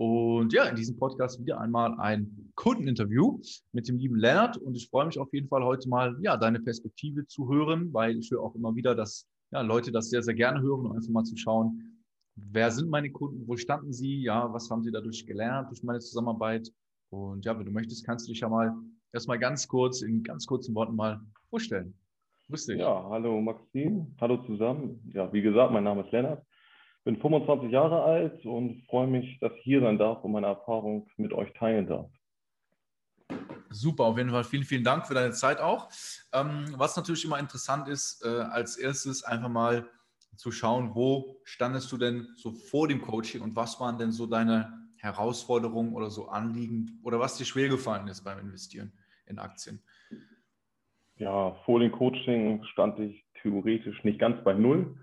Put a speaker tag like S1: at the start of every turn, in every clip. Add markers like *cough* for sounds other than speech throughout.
S1: und ja, in diesem Podcast wieder einmal ein Kundeninterview mit dem lieben Lennart. Und ich freue mich auf jeden Fall heute mal, ja, deine Perspektive zu hören, weil ich höre auch immer wieder, dass ja, Leute das sehr, sehr gerne hören, um einfach mal zu schauen, wer sind meine Kunden, wo standen sie, ja, was haben sie dadurch gelernt durch meine Zusammenarbeit. Und ja, wenn du möchtest, kannst du dich ja mal erstmal ganz kurz, in ganz kurzen Worten mal vorstellen.
S2: Grüß dich. Ja, hallo Maxim, hallo zusammen. Ja, wie gesagt, mein Name ist Lennart bin 25 Jahre alt und freue mich, dass ich hier sein darf und meine Erfahrung mit euch teilen darf.
S1: Super, auf jeden Fall vielen, vielen Dank für deine Zeit auch. Ähm, was natürlich immer interessant ist, äh, als erstes einfach mal zu schauen, wo standest du denn so vor dem Coaching und was waren denn so deine Herausforderungen oder so Anliegen oder was dir schwer gefallen ist beim Investieren in Aktien?
S2: Ja, vor dem Coaching stand ich theoretisch nicht ganz bei Null.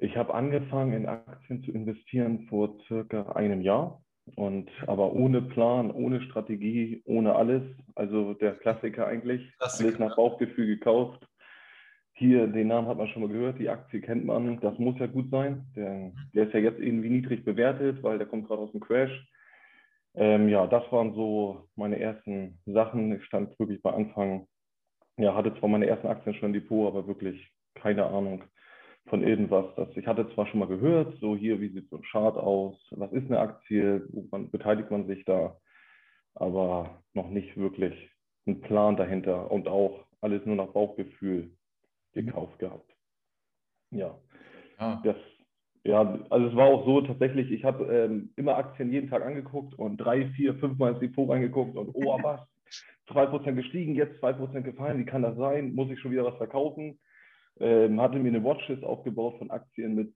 S2: Ich habe angefangen in Aktien zu investieren vor circa einem Jahr und aber ohne Plan, ohne Strategie, ohne alles. Also der Klassiker eigentlich, Klassiker. alles nach Bauchgefühl gekauft. Hier, den Namen hat man schon mal gehört, die Aktie kennt man, das muss ja gut sein. Der, der ist ja jetzt irgendwie niedrig bewertet, weil der kommt gerade aus dem Crash. Ähm, ja, das waren so meine ersten Sachen. Ich stand wirklich bei Anfang, ja, hatte zwar meine ersten Aktien schon im Depot, aber wirklich keine Ahnung von irgendwas. Das, ich hatte zwar schon mal gehört, so hier, wie sieht so ein Chart aus, was ist eine Aktie, woran beteiligt man sich da, aber noch nicht wirklich einen Plan dahinter und auch alles nur nach Bauchgefühl gekauft gehabt. Ja, ah. das, ja, also es war auch so tatsächlich, ich habe ähm, immer Aktien jeden Tag angeguckt und drei, vier, fünf Mal ins Depot reingeguckt und oh, *laughs* was, 2% gestiegen, jetzt 2% gefallen, wie kann das sein? Muss ich schon wieder was verkaufen? Ähm, hatte mir eine Watchlist aufgebaut von Aktien mit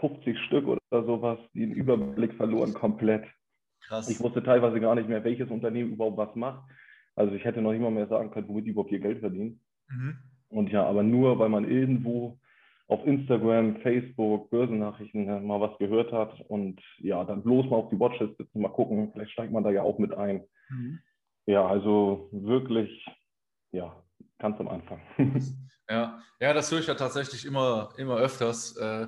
S2: 50 Stück oder sowas, die den Überblick verloren komplett. Krass. Ich wusste teilweise gar nicht mehr, welches Unternehmen überhaupt was macht. Also ich hätte noch nicht mal mehr sagen können, womit die überhaupt ihr Geld verdienen. Mhm. Und ja, aber nur, weil man irgendwo auf Instagram, Facebook, Börsennachrichten äh, mal was gehört hat und ja, dann bloß mal auf die Watchlist sitzen, mal gucken, vielleicht steigt man da ja auch mit ein. Mhm. Ja, also wirklich, ja, ganz am Anfang.
S1: Ja, ja, das höre ich ja tatsächlich immer, immer öfters. Äh,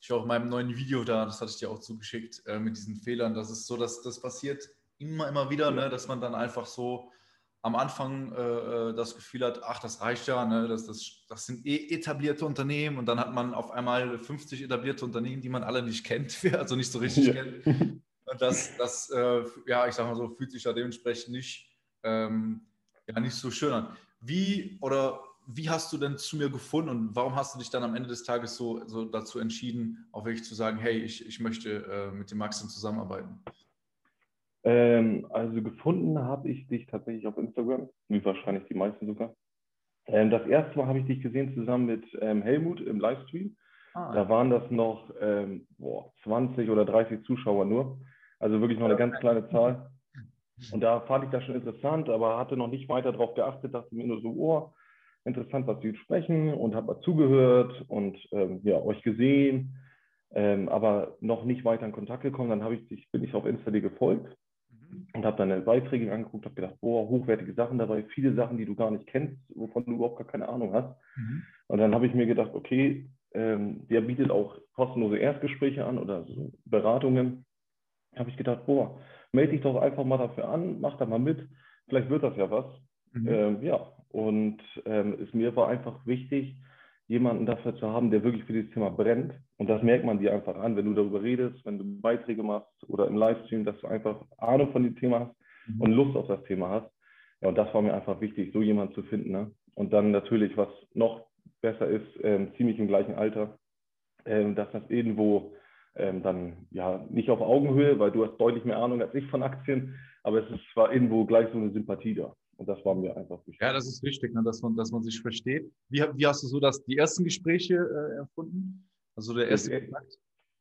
S1: ich war auch in meinem neuen Video da, das hatte ich dir auch zugeschickt, äh, mit diesen Fehlern. Das ist so, dass das passiert immer, immer wieder, ne, dass man dann einfach so am Anfang äh, das Gefühl hat, ach, das reicht ja, ne, das, das, das sind eh etablierte Unternehmen und dann hat man auf einmal 50 etablierte Unternehmen, die man alle nicht kennt, *laughs* also nicht so richtig ja. kennt. Und das, das ja, ich sag mal so, fühlt sich ja dementsprechend nicht, ähm, ja, nicht so schön an. Wie oder wie hast du denn zu mir gefunden und warum hast du dich dann am Ende des Tages so, so dazu entschieden, auch wirklich zu sagen, hey, ich, ich möchte äh, mit dem Maxim zusammenarbeiten?
S2: Ähm, also gefunden habe ich dich tatsächlich auf Instagram, wie wahrscheinlich die meisten sogar. Ähm, das erste Mal habe ich dich gesehen zusammen mit ähm, Helmut im Livestream. Ah, da waren das noch ähm, boah, 20 oder 30 Zuschauer nur. Also wirklich noch eine ganz kleine Zahl. Und da fand ich das schon interessant, aber hatte noch nicht weiter darauf geachtet, dachte mir nur so, oh, interessant, was Sie sprechen und habe mal zugehört und ähm, ja, euch gesehen, ähm, aber noch nicht weiter in Kontakt gekommen. Dann ich dich, bin ich auf Insta dir gefolgt mhm. und habe deine Beiträge angeguckt, habe gedacht, boah, hochwertige Sachen dabei, viele Sachen, die du gar nicht kennst, wovon du überhaupt gar keine Ahnung hast. Mhm. Und dann habe ich mir gedacht, okay, ähm, der bietet auch kostenlose Erstgespräche an oder so Beratungen. Habe ich gedacht, boah, melde dich doch einfach mal dafür an, mach da mal mit, vielleicht wird das ja was. Mhm. Ähm, ja, und ähm, es mir war einfach wichtig, jemanden dafür zu haben, der wirklich für dieses Thema brennt. Und das merkt man dir einfach an, wenn du darüber redest, wenn du Beiträge machst oder im Livestream, dass du einfach Ahnung von dem Thema hast mhm. und Lust auf das Thema hast. Ja, und das war mir einfach wichtig, so jemanden zu finden. Ne? Und dann natürlich, was noch besser ist, ähm, ziemlich im gleichen Alter, ähm, dass das irgendwo ähm, dann ja nicht auf Augenhöhe, weil du hast deutlich mehr Ahnung als ich von Aktien, aber es ist zwar irgendwo gleich so eine Sympathie da. Und das war mir einfach
S1: wichtig. Ja, das ist wichtig, ne, dass, man, dass man sich versteht. Wie, wie hast du so das, die ersten Gespräche äh, erfunden? Also der erste
S2: das, Kontakt?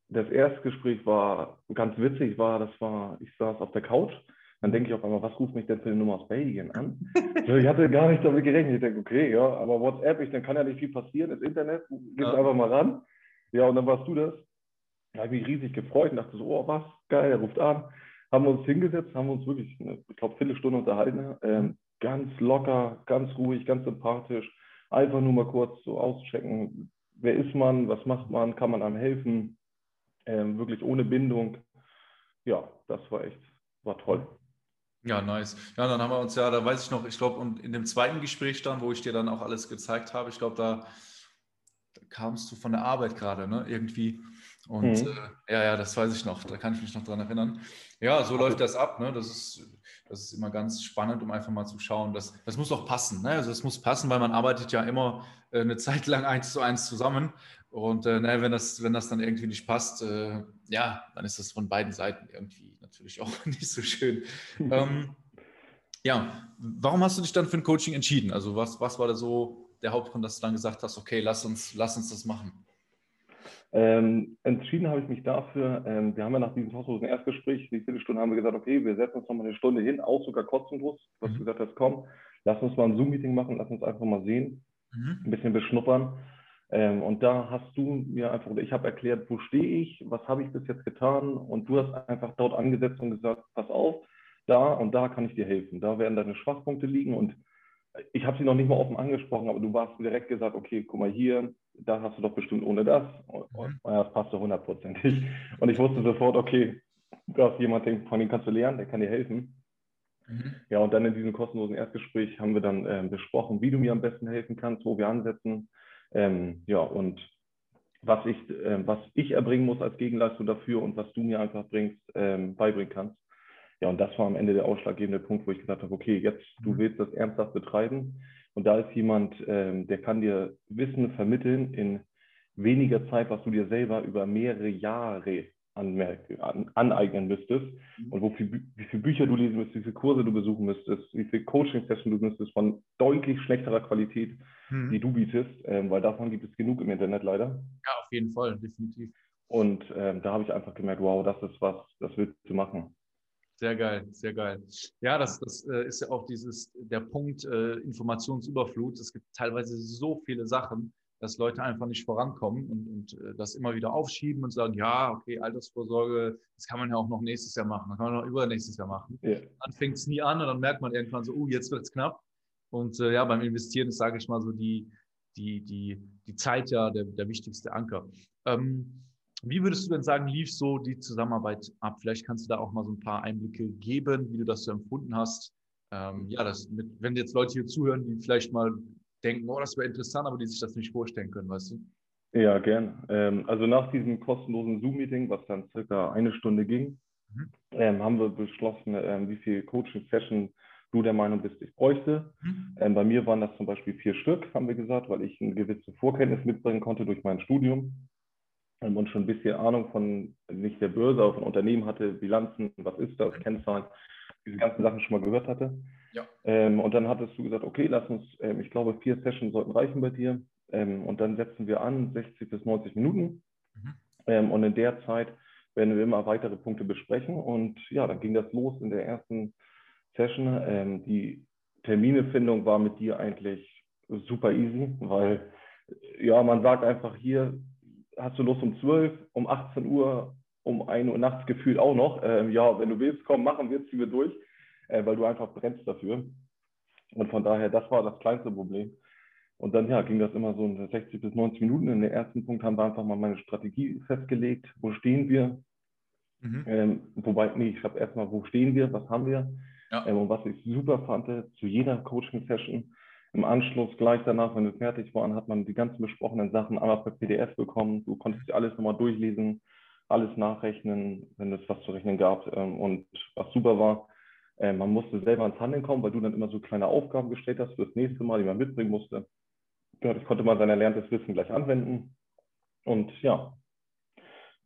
S2: Das erste Gespräch war ganz witzig, war, das war, ich saß auf der Couch Dann denke ich auf einmal, was ruft mich denn für eine Nummer aus Belgien an? *laughs* ich hatte gar nicht damit gerechnet. Ich denke, okay, ja, aber WhatsApp, ich, dann kann ja nicht viel passieren, das Internet, gib ja. einfach mal ran. Ja, und dann warst du das. Da habe ich mich riesig gefreut und dachte so, oh, was, geil, er ruft an. Haben wir uns hingesetzt, haben wir uns wirklich, ich glaube, Viertelstunde unterhalten. Ähm, ganz locker, ganz ruhig, ganz sympathisch. Einfach nur mal kurz so auschecken, wer ist man, was macht man, kann man einem helfen. Ähm, wirklich ohne Bindung. Ja, das war echt, war toll.
S1: Ja, nice. Ja, dann haben wir uns ja, da weiß ich noch, ich glaube, und in dem zweiten Gespräch dann, wo ich dir dann auch alles gezeigt habe, ich glaube, da, da, kamst du von der Arbeit gerade, ne, irgendwie. Und mhm. äh, ja, ja, das weiß ich noch, da kann ich mich noch dran erinnern. Ja, so läuft das ab, ne? Das ist, das ist immer ganz spannend, um einfach mal zu schauen. Das, das muss auch passen, ne? Also das muss passen, weil man arbeitet ja immer äh, eine *laughs* Zeit lang eins zu eins zusammen. Und äh, ne, wenn, das, wenn das dann irgendwie nicht passt, äh, ja, dann ist das von beiden Seiten irgendwie natürlich *laughs* auch nicht so schön. ähm, ja, warum hast du dich dann für ein Coaching entschieden? Also was, was war da so der Hauptgrund, dass du dann gesagt hast, okay, lass uns, lass uns das machen?
S2: Ähm, entschieden habe ich mich dafür, ähm, wir haben ja nach diesem kostenlosen Erstgespräch, die Viertelstunde haben wir gesagt, okay, wir setzen uns nochmal eine Stunde hin, auch sogar kostenlos, was mhm. du gesagt hast, komm, lass uns mal ein Zoom-Meeting machen, lass uns einfach mal sehen, mhm. ein bisschen beschnuppern. Ähm, und da hast du mir einfach, oder ich habe erklärt, wo stehe ich, was habe ich bis jetzt getan und du hast einfach dort angesetzt und gesagt, pass auf, da und da kann ich dir helfen, da werden deine Schwachpunkte liegen und ich habe sie noch nicht mal offen angesprochen, aber du warst direkt gesagt, okay, guck mal hier, da hast du doch bestimmt ohne das. Und, mhm. das passt doch hundertprozentig. Und ich wusste sofort, okay, du hast jemanden, von dem kannst du lernen, der kann dir helfen. Mhm. Ja, und dann in diesem kostenlosen Erstgespräch haben wir dann ähm, besprochen, wie du mir am besten helfen kannst, wo wir ansetzen. Ähm, ja, und was ich, äh, was ich erbringen muss als Gegenleistung dafür und was du mir einfach bringst, ähm, beibringen kannst. Ja, und das war am Ende der ausschlaggebende Punkt, wo ich gesagt habe, okay, jetzt du mhm. willst das ernsthaft betreiben. Und da ist jemand, ähm, der kann dir Wissen vermitteln in weniger Zeit, was du dir selber über mehrere Jahre an, aneignen müsstest mhm. und wofür, wie viele Bücher du lesen müsstest, wie viele Kurse du besuchen müsstest, wie viele Coaching-Sessions du müsstest von deutlich schlechterer Qualität, mhm. die du bietest, ähm, weil davon gibt es genug im Internet leider.
S1: Ja, auf jeden Fall, definitiv.
S2: Und ähm, da habe ich einfach gemerkt, wow, das ist was, das willst du machen.
S1: Sehr geil, sehr geil. Ja, das, das äh, ist ja auch dieses, der Punkt äh, Informationsüberflut. Es gibt teilweise so viele Sachen, dass Leute einfach nicht vorankommen und, und äh, das immer wieder aufschieben und sagen, ja, okay, Altersvorsorge, das kann man ja auch noch nächstes Jahr machen, das kann man noch übernächstes Jahr machen. Ja. Dann fängt es nie an und dann merkt man irgendwann so, oh, jetzt wird es knapp. Und äh, ja, beim Investieren ist, sage ich mal, so die, die, die, die Zeit ja der, der wichtigste Anker. Ähm, wie würdest du denn sagen, lief so die Zusammenarbeit ab? Vielleicht kannst du da auch mal so ein paar Einblicke geben, wie du das so empfunden hast. Ähm, ja, das mit, wenn jetzt Leute hier zuhören, die vielleicht mal denken, oh, das wäre interessant, aber die sich das nicht vorstellen können, weißt du?
S2: Ja, gern. Ähm, also nach diesem kostenlosen Zoom-Meeting, was dann circa eine Stunde ging, mhm. ähm, haben wir beschlossen, ähm, wie viel Coaching-Session du der Meinung bist, ich bräuchte. Mhm. Ähm, bei mir waren das zum Beispiel vier Stück, haben wir gesagt, weil ich eine gewisse Vorkenntnis mitbringen konnte durch mein Studium und schon ein bisschen Ahnung von nicht der Börse, aber von Unternehmen hatte, Bilanzen, was ist das, Kennzahlen, diese ganzen Sachen schon mal gehört hatte. Ja. Ähm, und dann hattest du gesagt, okay, lass uns, ähm, ich glaube, vier Sessions sollten reichen bei dir. Ähm, und dann setzen wir an, 60 bis 90 Minuten. Mhm. Ähm, und in der Zeit werden wir immer weitere Punkte besprechen. Und ja, dann ging das los in der ersten Session. Ähm, die Terminefindung war mit dir eigentlich super easy, weil ja, man sagt einfach hier, hast du Lust um 12, um 18 Uhr, um 1 Uhr nachts gefühlt auch noch. Ähm, ja, wenn du willst, komm, machen wir, ziehen wir durch, äh, weil du einfach brennst dafür. Und von daher, das war das kleinste Problem. Und dann ja, ging das immer so in 60 bis 90 Minuten. In der ersten Punkt haben wir einfach mal meine Strategie festgelegt. Wo stehen wir? Mhm. Ähm, wobei, nee, ich habe erstmal, wo stehen wir? Was haben wir? Ja. Ähm, und was ich super fand, zu jeder Coaching-Session im Anschluss, gleich danach, wenn wir fertig waren, hat man die ganzen besprochenen Sachen einmal per PDF bekommen. Du konntest alles nochmal durchlesen, alles nachrechnen, wenn es was zu rechnen gab. Ähm, und was super war, äh, man musste selber ins Handeln kommen, weil du dann immer so kleine Aufgaben gestellt hast für das nächste Mal, die man mitbringen musste. das konnte man sein erlerntes Wissen gleich anwenden. Und ja,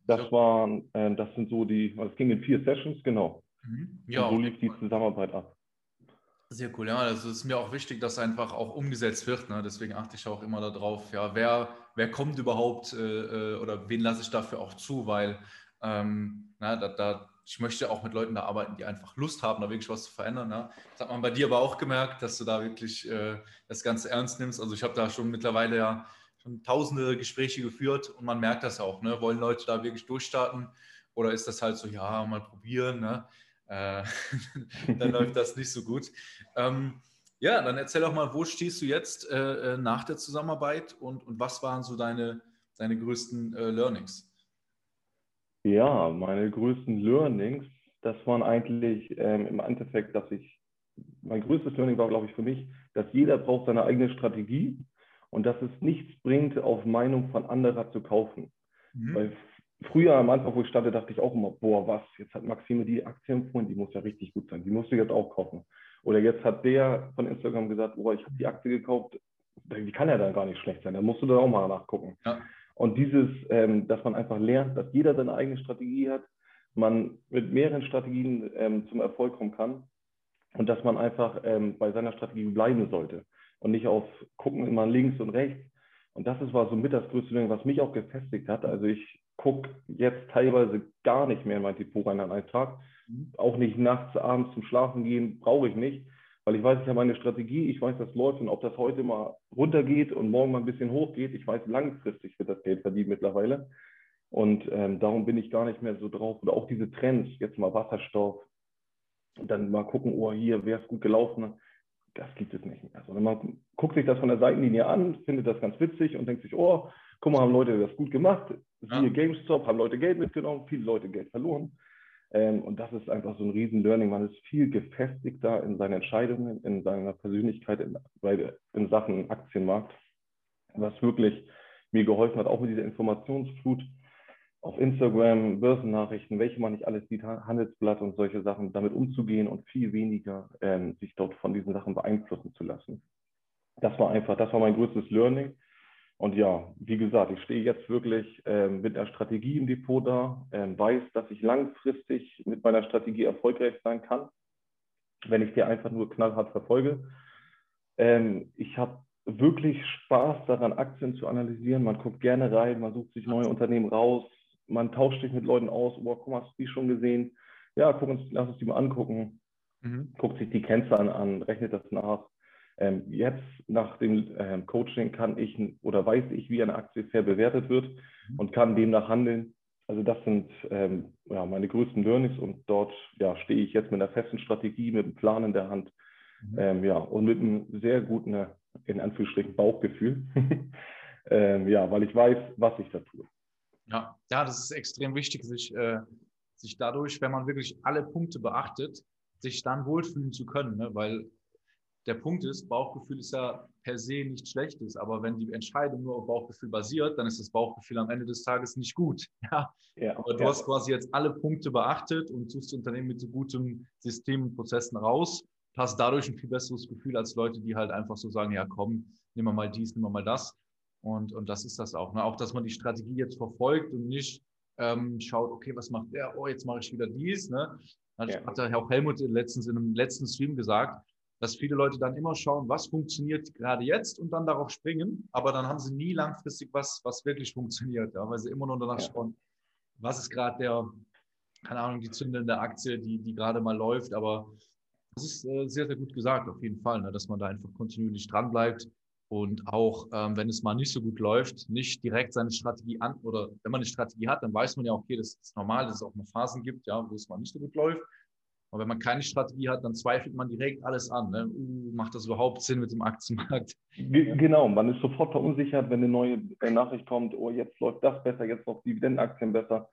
S2: das waren, äh, das sind so die, es ging in vier Sessions, genau. Mhm. Ja, so lief die Zusammenarbeit ab.
S1: Sehr cool, ja. Also es ist mir auch wichtig, dass einfach auch umgesetzt wird. Ne? Deswegen achte ich auch immer darauf, ja, wer, wer kommt überhaupt äh, äh oder wen lasse ich dafür auch zu, weil ähm, na, da, da, ich möchte auch mit Leuten da arbeiten, die einfach Lust haben, da wirklich was zu verändern. Ne? Das hat man bei dir aber auch gemerkt, dass du da wirklich äh, das Ganze ernst nimmst. Also ich habe da schon mittlerweile ja schon tausende Gespräche geführt und man merkt das auch. Ne? Wollen Leute da wirklich durchstarten oder ist das halt so, ja, mal probieren, ne? Äh, *laughs* dann läuft das nicht so gut. Ähm, ja, dann erzähl doch mal, wo stehst du jetzt äh, äh, nach der Zusammenarbeit und, und was waren so deine, deine größten äh, Learnings?
S2: Ja, meine größten Learnings, das waren eigentlich ähm, im Endeffekt, dass ich, mein größtes Learning war, glaube ich, für mich, dass jeder braucht seine eigene Strategie und dass es nichts bringt, auf Meinung von anderer zu kaufen. Mhm. Weil früher am Anfang, wo ich stand, dachte ich auch immer, boah, was, jetzt hat Maxime die Aktie empfohlen, die muss ja richtig gut sein, die musst du jetzt auch kaufen. Oder jetzt hat der von Instagram gesagt, oh, ich habe die Aktie gekauft, die kann ja dann gar nicht schlecht sein, da musst du da auch mal nachgucken. Ja. Und dieses, ähm, dass man einfach lernt, dass jeder seine eigene Strategie hat, man mit mehreren Strategien ähm, zum Erfolg kommen kann und dass man einfach ähm, bei seiner Strategie bleiben sollte und nicht auf gucken immer links und rechts. Und das ist, war so mit das größte Ding, was mich auch gefestigt hat. Also ich gucke jetzt teilweise gar nicht mehr in mein Depot rein an einem Tag, Mhm. Auch nicht nachts, abends zum Schlafen gehen, brauche ich nicht, weil ich weiß, ich habe meine Strategie, ich weiß, das läuft und ob das heute mal runtergeht und morgen mal ein bisschen hochgeht, ich weiß, langfristig wird das Geld verdient mittlerweile. Und ähm, darum bin ich gar nicht mehr so drauf. Oder auch diese Trends, jetzt mal Wasserstoff, dann mal gucken, oh, hier wäre es gut gelaufen. Das gibt es nicht mehr. Sondern man guckt sich das von der Seitenlinie an, findet das ganz witzig und denkt sich, oh, guck mal, haben Leute das gut gemacht. Siehe ja. GameStop, haben Leute Geld mitgenommen, viele Leute Geld verloren. Ähm, und das ist einfach so ein Riesen-Learning. Man ist viel gefestigter in seinen Entscheidungen, in seiner Persönlichkeit in, bei, in Sachen Aktienmarkt, was wirklich mir geholfen hat, auch mit dieser Informationsflut auf Instagram, Börsennachrichten, welche man nicht alles sieht, Handelsblatt und solche Sachen, damit umzugehen und viel weniger ähm, sich dort von diesen Sachen beeinflussen zu lassen. Das war einfach, das war mein größtes Learning. Und ja, wie gesagt, ich stehe jetzt wirklich ähm, mit einer Strategie im Depot da, ähm, weiß, dass ich langfristig mit meiner Strategie erfolgreich sein kann, wenn ich die einfach nur knallhart verfolge. Ähm, ich habe wirklich Spaß daran, Aktien zu analysieren. Man guckt gerne rein, man sucht sich neue Unternehmen raus, man tauscht sich mit Leuten aus. Oh, guck mal, hast du die schon gesehen? Ja, guck uns, lass uns die mal angucken. Mhm. Guckt sich die Kennzahlen an, rechnet das nach. Ähm, jetzt nach dem ähm, Coaching kann ich oder weiß ich, wie eine Aktie fair bewertet wird mhm. und kann demnach handeln. Also das sind ähm, ja, meine größten Learnings und dort ja, stehe ich jetzt mit einer festen Strategie, mit einem Plan in der Hand mhm. ähm, ja, und mit einem sehr guten, in Anführungsstrichen, Bauchgefühl. *laughs* ähm, ja, weil ich weiß, was ich da tue.
S1: Ja, ja das ist extrem wichtig, sich, äh, sich dadurch, wenn man wirklich alle Punkte beachtet, sich dann wohlfühlen zu können, ne? weil der Punkt ist, Bauchgefühl ist ja per se nichts Schlechtes, aber wenn die Entscheidung nur auf Bauchgefühl basiert, dann ist das Bauchgefühl am Ende des Tages nicht gut. *laughs* Ja? ja aber du ja. hast quasi jetzt alle Punkte beachtet und suchst Unternehmen mit so gutem System und Prozessen raus, hast dadurch ein viel besseres Gefühl als Leute, die halt einfach so sagen, ja komm, nehmen wir mal dies, nehmen wir mal das. Und, und das ist das auch. Ne? Auch, dass man die Strategie jetzt verfolgt und nicht ähm, schaut, okay, was macht der? Oh, jetzt mache ich wieder dies. Ne? Hat, ja. hat auch Helmut letztens in einem letzten Stream gesagt, dass viele Leute dann immer schauen, was funktioniert gerade jetzt und dann darauf springen, aber dann haben sie nie langfristig was, was wirklich funktioniert, ja, weil sie immer nur danach ja. schauen, was ist gerade der, keine Ahnung, die zündende Aktie, die, die gerade mal läuft, aber das ist äh, sehr, sehr gut gesagt, auf jeden Fall, ne, dass man da einfach kontinuierlich dran bleibt und auch, ähm, wenn es mal nicht so gut läuft, nicht direkt seine Strategie an, oder wenn man eine Strategie hat, dann weiß man ja, okay, das ist normal, dass es auch mal Phasen gibt, ja, wo es mal nicht so gut läuft. Und wenn man keine Strategie hat, dann zweifelt man direkt alles an. Ne? Uh, macht das überhaupt Sinn mit dem Aktienmarkt?
S2: Genau, man ist sofort verunsichert, wenn eine neue äh, Nachricht kommt, oh, jetzt läuft das besser, jetzt läuft Dividendenaktien besser.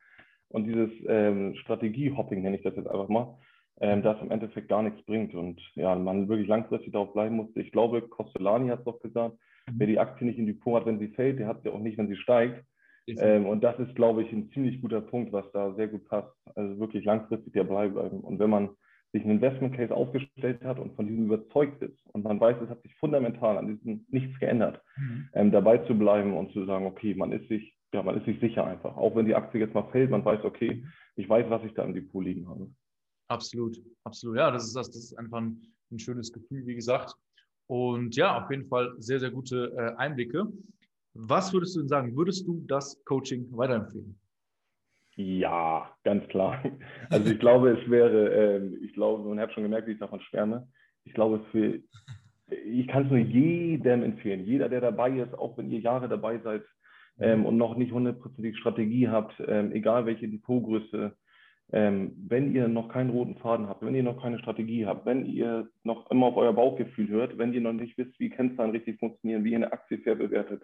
S2: Und dieses ähm, Strategiehopping, nenne ich das jetzt einfach mal, ähm, das im Endeffekt gar nichts bringt. Und ja, man wirklich langfristig darauf bleiben muss. Ich glaube, Costellani hat es doch gesagt, mhm. wer die Aktie nicht in die Depot hat, wenn sie fällt, der hat sie auch nicht, wenn sie steigt. Ähm, und das ist, glaube ich, ein ziemlich guter Punkt, was da sehr gut passt. Also wirklich langfristig dabei bleiben. Und wenn man sich einen Investment Case aufgestellt hat und von diesem überzeugt ist und man weiß, es hat sich fundamental an diesem nichts geändert, mhm. ähm, dabei zu bleiben und zu sagen, okay, man ist sich, ja, man ist sich sicher einfach. Auch wenn die Aktie jetzt mal fällt, man weiß, okay, ich weiß, was ich da im Depot liegen habe.
S1: Absolut, absolut. Ja, das ist das, das ist einfach ein, ein schönes Gefühl, wie gesagt. Und ja, auf jeden Fall sehr, sehr gute äh, Einblicke. Was würdest du denn sagen? Würdest du das Coaching weiterempfehlen?
S2: Ja, ganz klar. Also ich glaube, es wäre, äh, ich glaube, man hat schon gemerkt, wie ich davon schwärme. Ich glaube, für, ich kann es nur jedem empfehlen. Jeder, der dabei ist, auch wenn ihr Jahre dabei seid ähm, und noch nicht hundertprozentig Strategie habt, ähm, egal welche Depotgröße, ähm, wenn ihr noch keinen roten Faden habt, wenn ihr noch keine Strategie habt, wenn ihr noch immer auf euer Bauchgefühl hört, wenn ihr noch nicht wisst, wie Kennzahlen richtig funktionieren, wie ihr eine Aktie fair bewertet,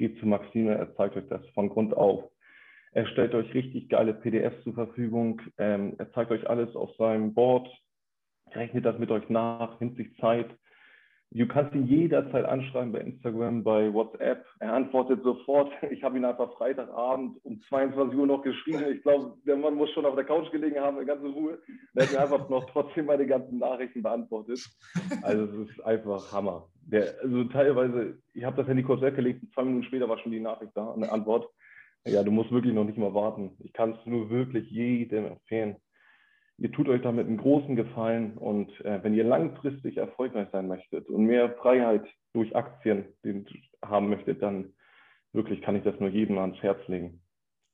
S2: geht zu Maxime, er zeigt euch das von Grund auf. Er stellt euch richtig geile PDFs zur Verfügung. Ähm, er zeigt euch alles auf seinem Board, rechnet das mit euch nach, nimmt sich Zeit. Du kannst ihn jederzeit anschreiben bei Instagram, bei WhatsApp. Er antwortet sofort. *laughs* Ich habe ihn einfach Freitagabend um 22 Uhr noch geschrieben. Ich glaube, der Mann muss schon auf der Couch gelegen haben, in ganzer Ruhe. Er hat mir einfach noch trotzdem meine ganzen Nachrichten beantwortet. Also es ist einfach Hammer. Der, also teilweise, ich habe das Handy kurz weggelegt, zwei Minuten später war schon die Nachricht da, eine Antwort. Ja, du musst wirklich noch nicht mal warten. Ich kann es nur wirklich jedem empfehlen. Ihr tut euch damit einen großen Gefallen und äh, wenn ihr langfristig erfolgreich sein möchtet und mehr Freiheit durch Aktien haben möchtet, dann wirklich kann ich das nur jedem ans Herz legen.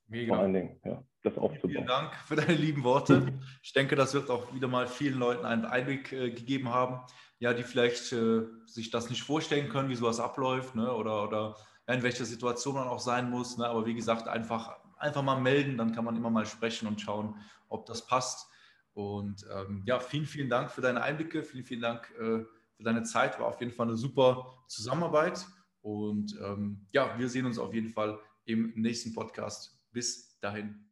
S1: Mega. Vor allen Dingen,
S2: ja, das aufzubauen.
S1: Vielen Dank für deine lieben Worte. Ich denke, das wird auch wieder mal vielen Leuten einen Einblick äh, gegeben haben, ja, die vielleicht äh, sich das nicht vorstellen können, wie sowas abläuft, ne? oder, oder in welcher Situation man auch sein muss. Ne? Aber wie gesagt, einfach, einfach mal melden, dann kann man immer mal sprechen und schauen, ob das passt. Und ähm, ja, vielen, vielen Dank für deine Einblicke, vielen, vielen Dank äh, für deine Zeit. War auf jeden Fall eine super Zusammenarbeit. Und ähm, ja, wir sehen uns auf jeden Fall im nächsten Podcast. Bis dahin.